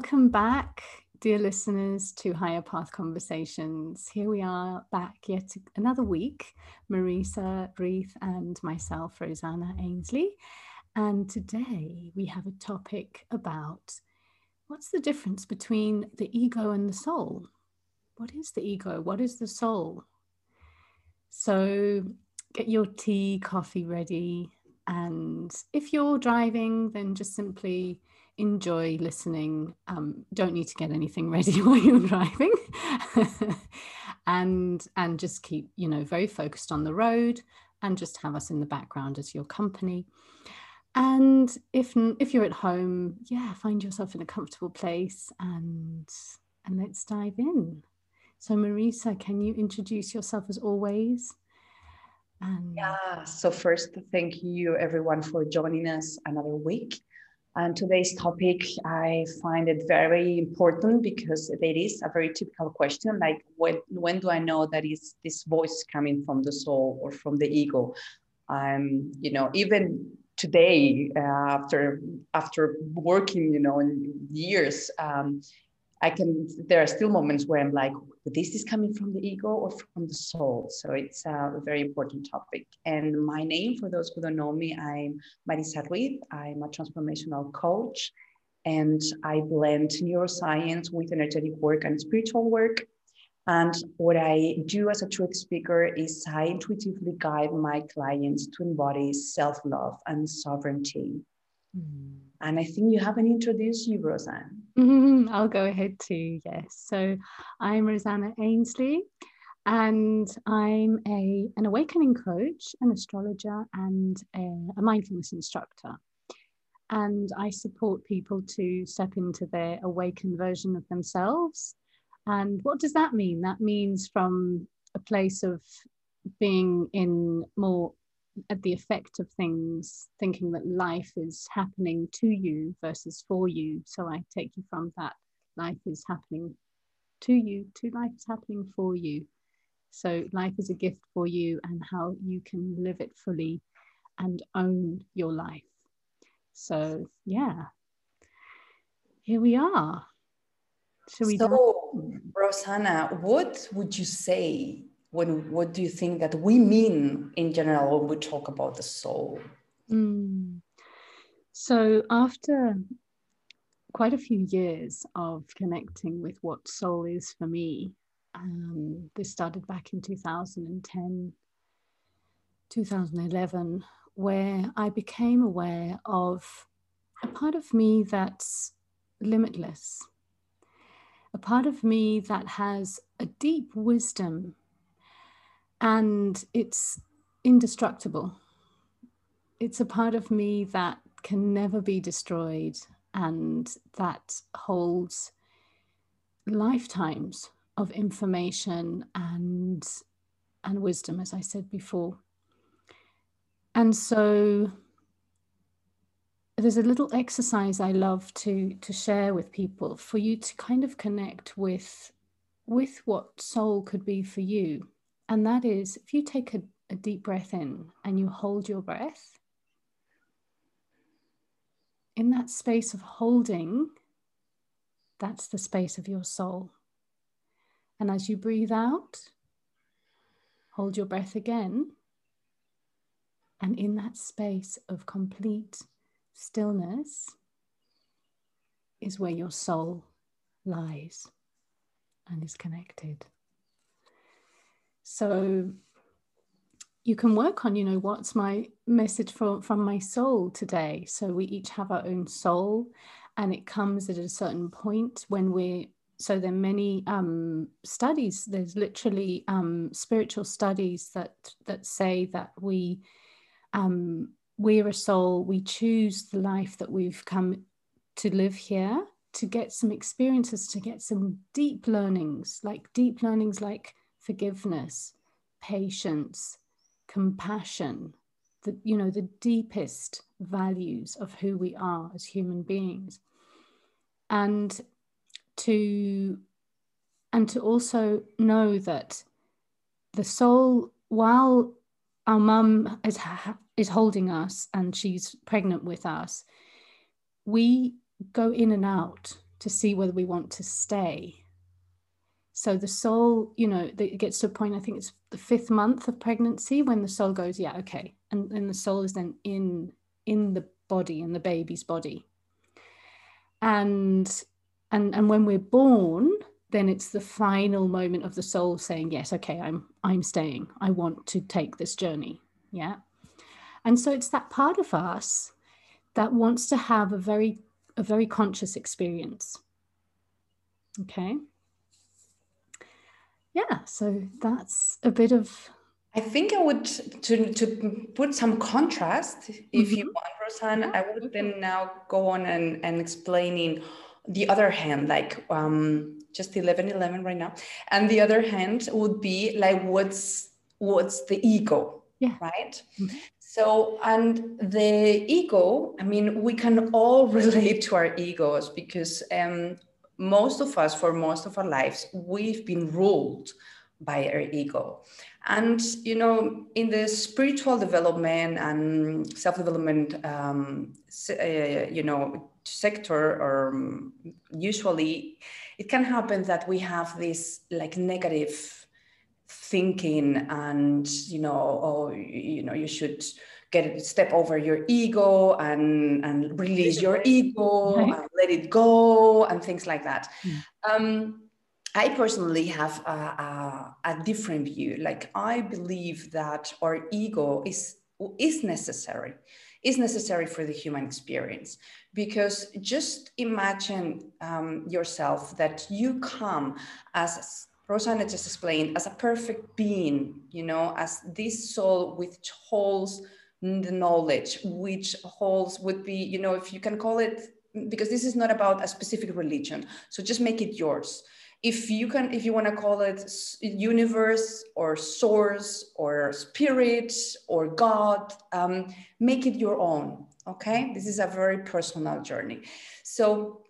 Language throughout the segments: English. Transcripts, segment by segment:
Welcome back, dear listeners, to Higher Path Conversations. Here we are back yet another week. Marisa Reith and myself, Rosanna Ainsley. And today we have a topic about what's the difference between the ego and the soul? What is the ego? What is the soul? So get your tea, coffee ready. And if you're driving, then just simply enjoy listening. Um, don't need to get anything ready while you're driving, and and just keep you know very focused on the road, and just have us in the background as your company. And if if you're at home, yeah, find yourself in a comfortable place, and and let's dive in. So Marisa, can you introduce yourself as always? And yeah, so first, thank you everyone for joining us another week. And today's topic, I find it very important because it is a very typical question like, when, when do I know that is this voice coming from the soul or from the ego? Um, you know, even today, uh, after after working, you know, in years, um, I can, there are still moments where I'm like, this is coming from the ego or from the soul. So it's a very important topic. And my name, for those who don't know me, I'm Marisa Ruiz. I'm a transformational coach and I blend neuroscience with energetic work and spiritual work. And what I do as a truth speaker is I intuitively guide my clients to embody self love and sovereignty. Mm. And I think you haven't introduced you, Roseanne. I'll go ahead too, yes. So I'm Rosanna Ainsley, and I'm a, an awakening coach, an astrologer, and a, a mindfulness instructor. And I support people to step into their awakened version of themselves. And what does that mean? That means from a place of being in more at the effect of things, thinking that life is happening to you versus for you. So I take you from that life is happening to you to life is happening for you. So life is a gift for you and how you can live it fully and own your life. So yeah, here we are. Shall we so, Rosanna, what would you say when what do you think that we mean in general when we talk about the soul mm. so after quite a few years of connecting with what soul is for me um, this started back in 2010 2011 where i became aware of a part of me that's limitless a part of me that has a deep wisdom and it's indestructible. It's a part of me that can never be destroyed and that holds lifetimes of information and and wisdom as i said before and so there's a little exercise i love to to share with people for you to kind of connect with with what soul could be for you and that is if you take a, a deep breath in and you hold your breath, in that space of holding, that's the space of your soul. And as you breathe out, hold your breath again. And in that space of complete stillness is where your soul lies and is connected. So you can work on, you know, what's my message from, from my soul today? So we each have our own soul, and it comes at a certain point when we're so there are many um, studies there's literally um, spiritual studies that that say that we um, we're a soul we choose the life that we've come to live here to get some experiences to get some deep learnings like deep learnings like forgiveness, patience, compassion, the, you know, the deepest values of who we are as human beings. And to and to also know that the soul, while our mum is, is holding us and she's pregnant with us, we go in and out to see whether we want to stay. So the soul, you know, it gets to a point, I think it's the fifth month of pregnancy when the soul goes, yeah, okay. And then the soul is then in in the body, in the baby's body. And and and when we're born, then it's the final moment of the soul saying, yes, okay, I'm I'm staying. I want to take this journey. Yeah. And so it's that part of us that wants to have a very a very conscious experience. Okay. Yeah, so that's a bit of I think I would to to put some contrast, if mm-hmm. you want, Rosanne, yeah. I would then now go on and, and explaining the other hand, like um just 11 11 right now. And the other hand would be like what's what's the ego, yeah. right? Mm-hmm. So, and the ego, I mean, we can all relate to our egos because um, most of us, for most of our lives, we've been ruled by our ego. And, you know, in the spiritual development and self development, um, uh, you know, sector, or um, usually it can happen that we have this like negative thinking and you know oh you know you should get step over your ego and and release your ego right. and let it go and things like that. Mm. um, i personally have a, a, a different view. Like i believe that our ego is is necessary. Is necessary for the human experience. Because just imagine um, yourself that you come as Rosanna just explained as a perfect being, you know, as this soul which holds the knowledge, which holds would be, you know, if you can call it, because this is not about a specific religion. So just make it yours. If you can, if you want to call it universe or source or spirit or God, um, make it your own. Okay. This is a very personal journey. So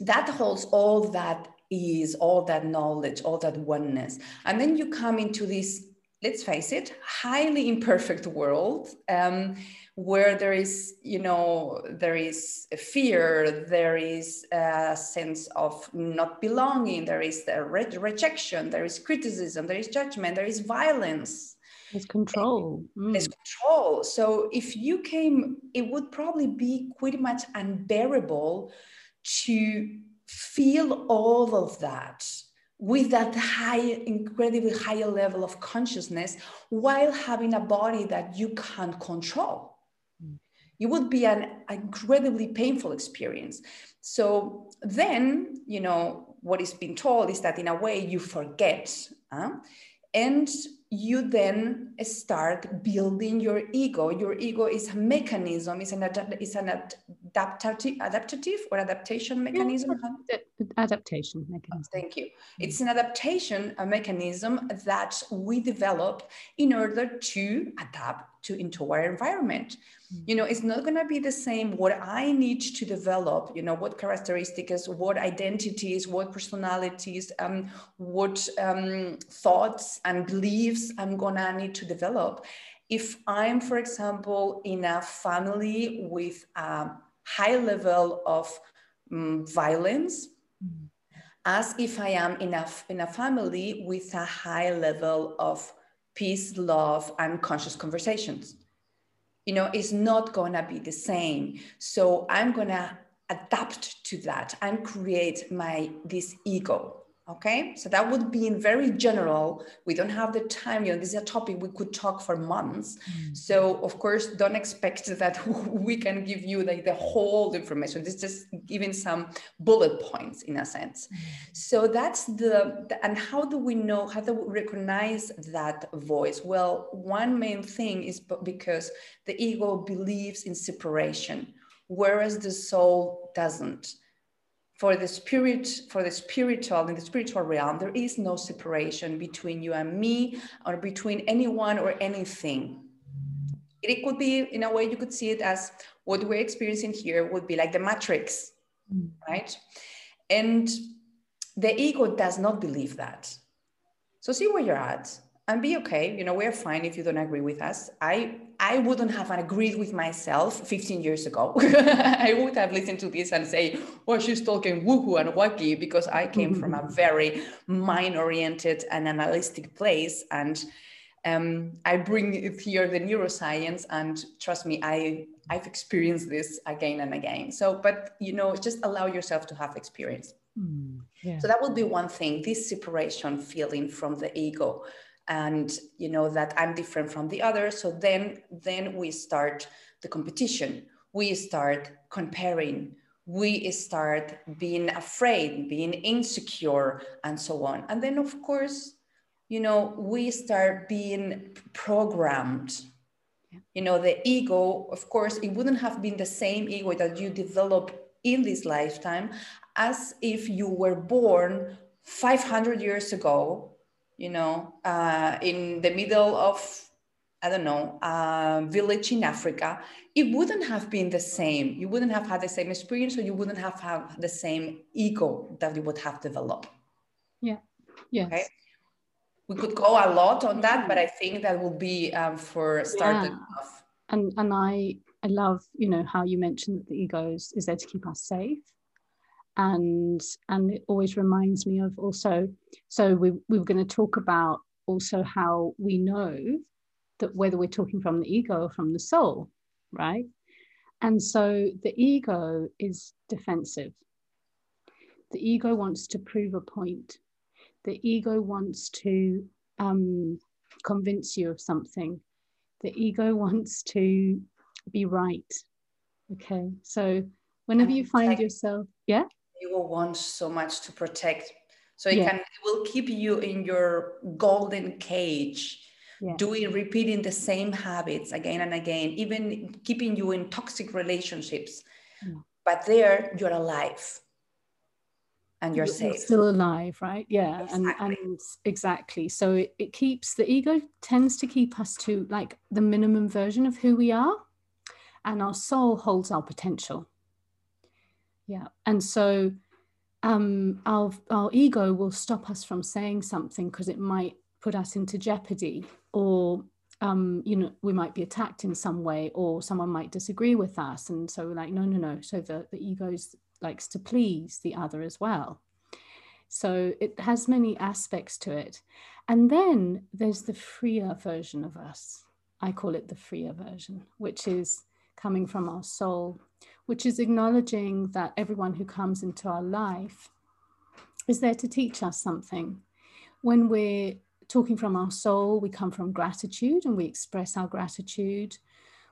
that holds all that is, all that knowledge, all that oneness. And then you come into this, let's face it, highly imperfect world um, where there is, you know, there is fear, there is a sense of not belonging, there is the re- rejection, there is criticism, there is judgment, there is violence. There's control. Mm. There's control. So if you came, it would probably be pretty much unbearable to feel all of that with that high, incredibly higher level of consciousness while having a body that you can't control. It would be an incredibly painful experience. So then, you know, what is being told is that in a way you forget. Huh? And you then start building your ego. Your ego is a mechanism, it's an, is an adaptative, adaptative or adaptation mechanism? Adaptation mechanism. Oh, thank you. It's an adaptation a mechanism that we develop in order to adapt to into our environment. Mm. You know, it's not going to be the same what I need to develop, you know, what characteristics, what identities, what personalities, um, what um, thoughts and beliefs I'm going to need to develop. If I'm, for example, in a family with a high level of um, violence, mm. as if I am in a, in a family with a high level of peace, love, and conscious conversations. You know, it's not gonna be the same. So I'm gonna adapt to that and create my this ego Okay, so that would be in very general. We don't have the time, you know, this is a topic we could talk for months. Mm-hmm. So, of course, don't expect that we can give you like the whole information. This is just giving some bullet points in a sense. Mm-hmm. So, that's the, the, and how do we know, how do we recognize that voice? Well, one main thing is because the ego believes in separation, whereas the soul doesn't for the spirit for the spiritual in the spiritual realm there is no separation between you and me or between anyone or anything. It could be in a way you could see it as what we're experiencing here would be like the matrix mm. right? And the ego does not believe that. So see where you're at and be okay. You know we're fine if you don't agree with us. I i wouldn't have agreed with myself 15 years ago. I would have listened to this and say well she's talking woohoo and wacky because i came from a very mind oriented and analytic place. And um, i bring here the neuroscience and trust me i i've experienced this again and again. So but you know just allow yourself to have experience. Mm, yeah. so that would be one thing this separation feeling from the ego and you know that i'm different from the others. So then then we start the competition. We start comparing. We start being afraid being insecure and so on. And then of course you know we start being programmed. You know the ego of course it wouldn't have been the same ego that you develop in this lifetime as if you were born 500 years ago you know, uh, in the middle of, I don't know, a village in Africa, it wouldn't have been the same. You wouldn't have had the same experience, or you wouldn't have had the same ego that you would have developed. Yeah. Yes. Okay. We could go a lot on that, but I think that will be um, for starting yeah. off. And and I I love you know how you mentioned that the ego is, is there to keep us safe and and it always reminds me of also so we, we were going to talk about also how we know that whether we're talking from the ego or from the soul right? And so the ego is defensive. The ego wants to prove a point. The ego wants to um, convince you of something. The ego wants to be right okay? So whenever you find yourself yeah you will want so much to protect so it yeah. can it will keep you in your golden cage yeah. doing repeating the same habits again and again even keeping you in toxic relationships yeah. but there you're alive and you're, you're safe still alive right yeah exactly. and and exactly so it, it keeps the ego tends to keep us to like the minimum version of who we are and our soul holds our potential yeah. And so um, our, our ego will stop us from saying something because it might put us into jeopardy or um, you know we might be attacked in some way or someone might disagree with us. And so we're like no no no. So the, the ego likes to please the other as well. So it has many aspects to it. And then there's the freer version of us. I call it the freer version which is coming from our soul which is acknowledging that everyone who comes into our life is there to teach us something. When we're talking from our soul, we come from gratitude and we express our gratitude.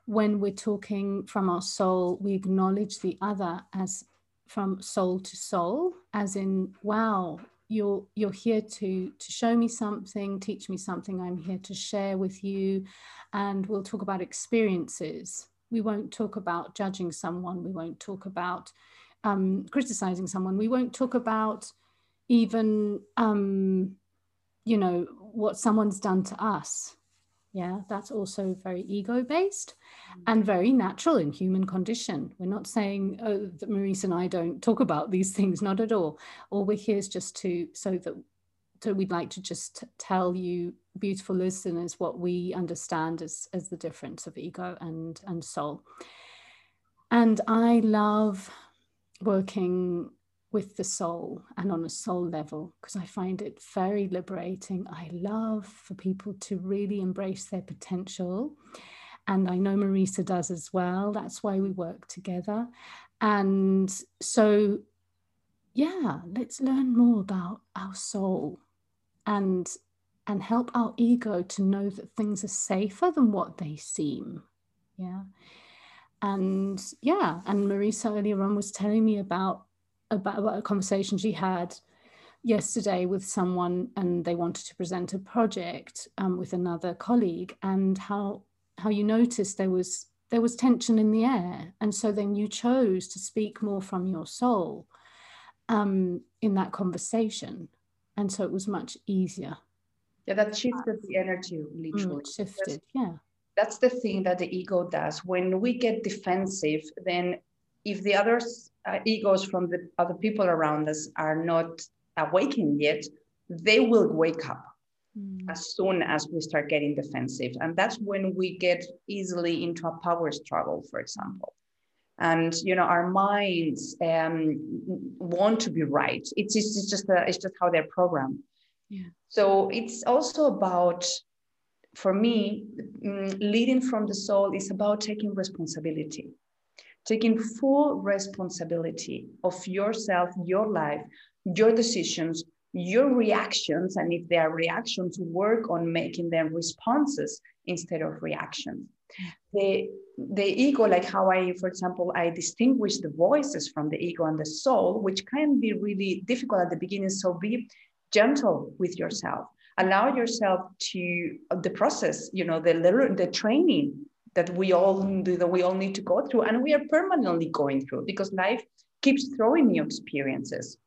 When we're talking from our soul, we acknowledge the other as from soul to soul, as in, wow, you're you're here to to show me something teach me something i'm here to share with you and we'll talk about experiences we won't talk about judging someone. We won't talk about um, criticizing someone. We won't talk about even, um, you know, what someone's done to us. Yeah, that's also very ego based and very natural in human condition. We're not saying oh, that Marisa and I don't talk about these things, not at all. All we're here is just to so that so we'd like to just tell you beautiful listeners what we understand as, as the difference of ego and, and soul. And I love working with the soul and on a soul level because I find it very liberating. I love for people to really embrace their potential. And I know Marisa does as well. That's why we work together. And so, yeah, let's learn more about our soul and and help our ego to know that things are safer than what they seem. Yeah. And yeah and marisa earlier on was telling me about about, about a conversation she had yesterday with someone and they wanted to present a project um, with another colleague and how how you noticed there was there was tension in the air. And so then you chose to speak more from your soul um, in that conversation and so it was much easier yeah that shifted the energy literally mm, shifted yeah that's the thing that the ego does when we get defensive then if the other uh, egos from the other people around us are not awakened yet they will wake up mm. as soon as we start getting defensive. And that's when we get easily into a power struggle, for example. And you know, our minds um, want to be right. It's, it's just a, it's just how they're programmed. Yeah. So it's also about, for me, mm, leading from the soul is about taking responsibility taking full responsibility of yourself, your life, your decisions, your reactions, and if they are reactions, work on making them responses instead of reactions. The, the ego, like how I, for example, I distinguish the voices from the ego and the soul, which can be really difficult at the beginning. So be gentle with yourself. Allow yourself to uh, the process, you know, the the training that we all that we all need to go through, and we are permanently going through because life keeps throwing new experiences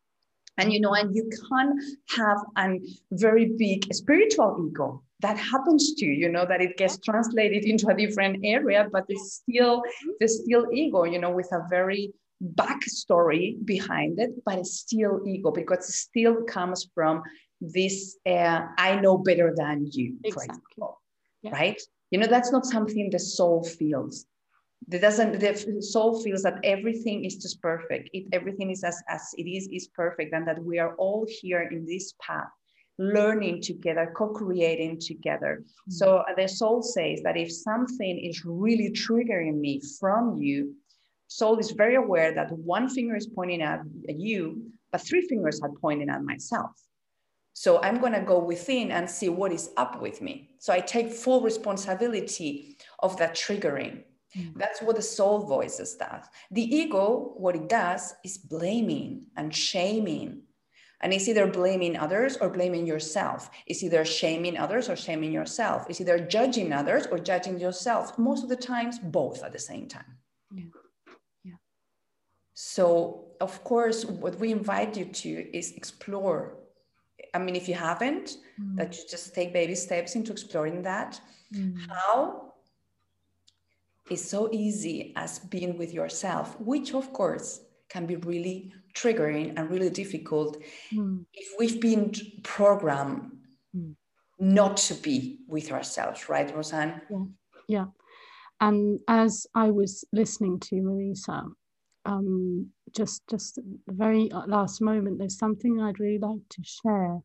and you know and you can have a very big spiritual ego that happens to you you know that it gets translated into a different area but it's still the still ego you know with a very backstory behind it but it's still ego because it still comes from this uh, i know better than you exactly. for example yeah. right? You know that's not something the soul feels. The doesn't the soul feels that everything is just perfect. It everything is as as it is is perfect and that we are all here in this path learning together co-creating together mm-hmm. so uh, the soul says that if something is really triggering me from you soul is very aware that one finger is pointing at you but three fingers are pointing at myself so i'm going to go within and see what is up with me so i take full responsibility of that triggering Mm. That's what the soul voices does. The ego, what it does is blaming and shaming. And it's either blaming others or blaming yourself. It's either shaming others or shaming yourself. It's either judging others or judging yourself. Most of the times, both at the same time. Yeah. Yeah. So, of course, what we invite you to is explore. I mean, if you haven't, mm. that you just take baby steps into exploring that. Mm. How is so easy as being with yourself, which of course can be really triggering and really difficult mm. if we've been programmed mm. not to be with ourselves, right, Roseanne? Yeah. yeah. And as I was listening to Marisa, um, just just the very last moment, there's something I'd really like to share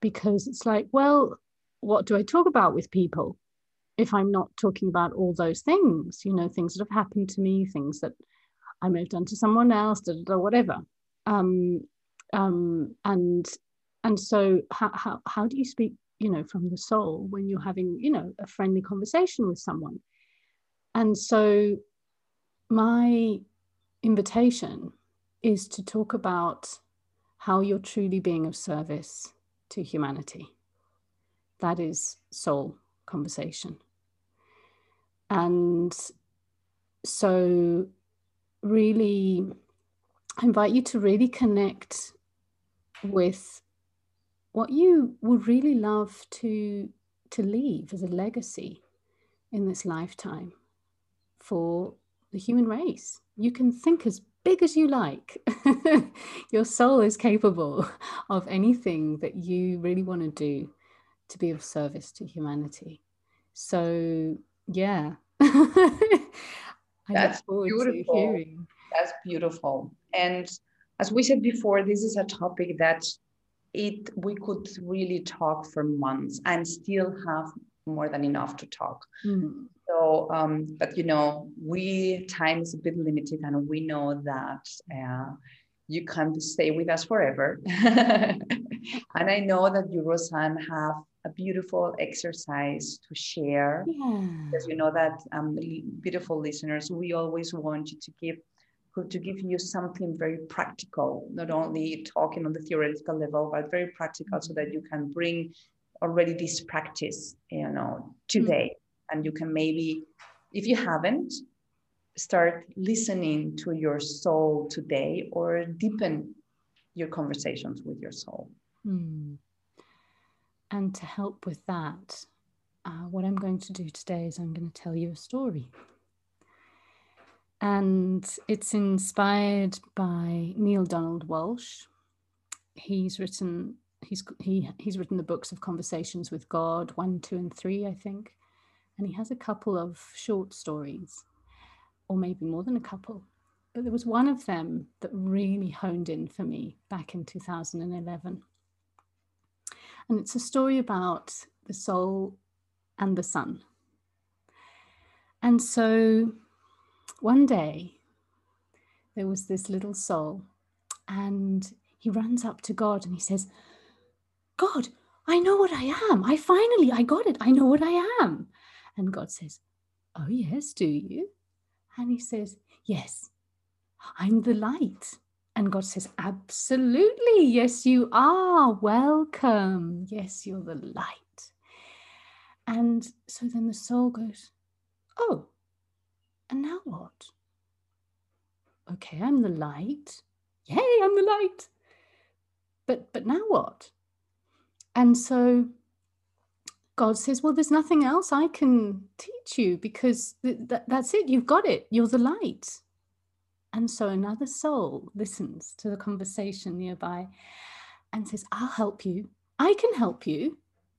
because it's like, well, what do I talk about with people? if I'm not talking about all those things, you know, things that have happened to me, things that I may have done to someone else, or whatever. Um, um, and and so how, how how do you speak, you know, from the soul when you're having, you know, a friendly conversation with someone? And so my invitation is to talk about how you're truly being of service to humanity. That is soul conversation. And so, really, I invite you to really connect with what you would really love to, to leave as a legacy in this lifetime for the human race. You can think as big as you like. Your soul is capable of anything that you really want to do to be of service to humanity. So yeah. That's beautiful. That's beautiful. And as we said before, this is a topic that it we could really talk for months and still have more than enough to talk. Mm. So, um, but you know, we time is a bit limited, and we know that uh, you can't stay with us forever. and I know that you, Roseanne, have a beautiful exercise to share yeah. because you know that um, beautiful listeners we always want you to give to give you something very practical not only talking on the theoretical level but very practical mm-hmm. so that you can bring already this practice you know today mm-hmm. and you can maybe if you haven't start listening to your soul today or deepen your conversations with your soul mm. And to help with that, uh, what I'm going to do today is I'm going to tell you a story. And it's inspired by Neale Donald Walsch. He's written he's he he's written the books of conversations with God, one, two, and three, I think, and he has a couple of short stories, or maybe more than a couple. But there was one of them that really honed in for me back in 2011. And it's a story about the soul and the sun. And so one day there was this little soul, and he runs up to God and he says, God, I know what I am. I finally, I got it. I know what I am. And God says, Oh, yes, do you? And he says, Yes, I'm the light. And God says, Absolutely. Yes, you are. Welcome. Yes, you're the light. And so then the soul goes, Oh, and now what? Okay, I'm the light. Yay, I'm the light. But but now what? And so God says, Well, there's nothing else I can teach you because th- th- that's it. You've got it. You're the light. And so another soul listens to the conversation nearby and says, I'll help you. I can help you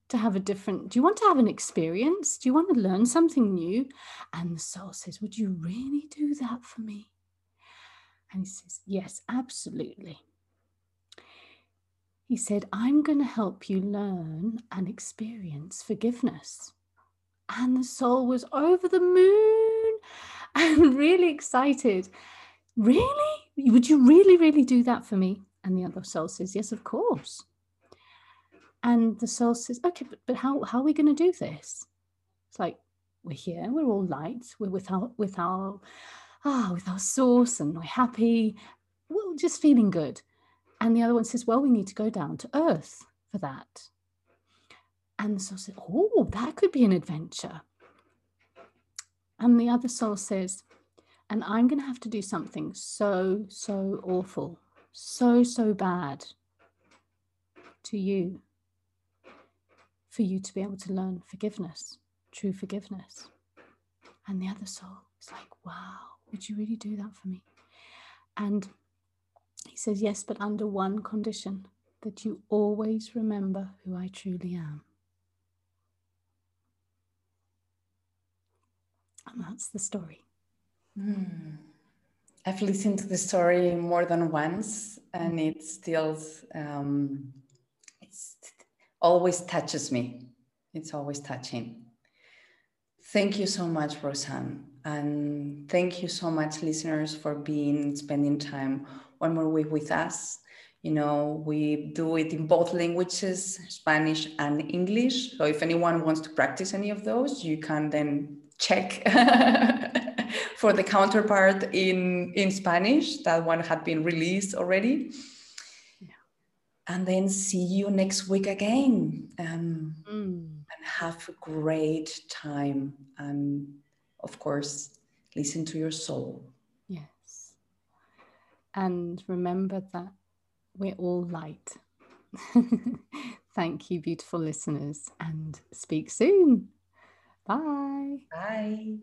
to have a different. Do you want to have an experience? Do you want to learn something new? And the soul says, Would you really do that for me? And he says, Yes, absolutely. He said, I'm going to help you learn and experience forgiveness. And the soul was over the moon and really excited. Really? Would you really, really do that for me? And the other soul says, Yes, of course. And the soul says, Okay, but, but how, how are we going to do this? It's like, we're here, we're all light, we're with our with our ah, oh, with our source, and we're happy, we're just feeling good. And the other one says, Well, we need to go down to earth for that. And the soul says, Oh, that could be an adventure. And the other soul says, and I'm going to have to do something so, so awful, so, so bad to you for you to be able to learn forgiveness, true forgiveness. And the other soul is like, wow, would you really do that for me? And he says, yes, but under one condition that you always remember who I truly am. And that's the story. Mm. I've listened to the story more than once, and it still um, it's always touches me. It's always touching. Thank you so much, Roseanne, and thank you so much, listeners, for being spending time one more week with us. You know, we do it in both languages, Spanish and English. So if anyone wants to practice any of those, you can then check for the counterpart in in Spanish. That one had been released already. Yeah. And then see you next week again. Um, mm. And have a great time. And of course, listen to your soul. Yes. And remember that we're all light. Thank you, beautiful listeners, and speak soon. Bye. Bye.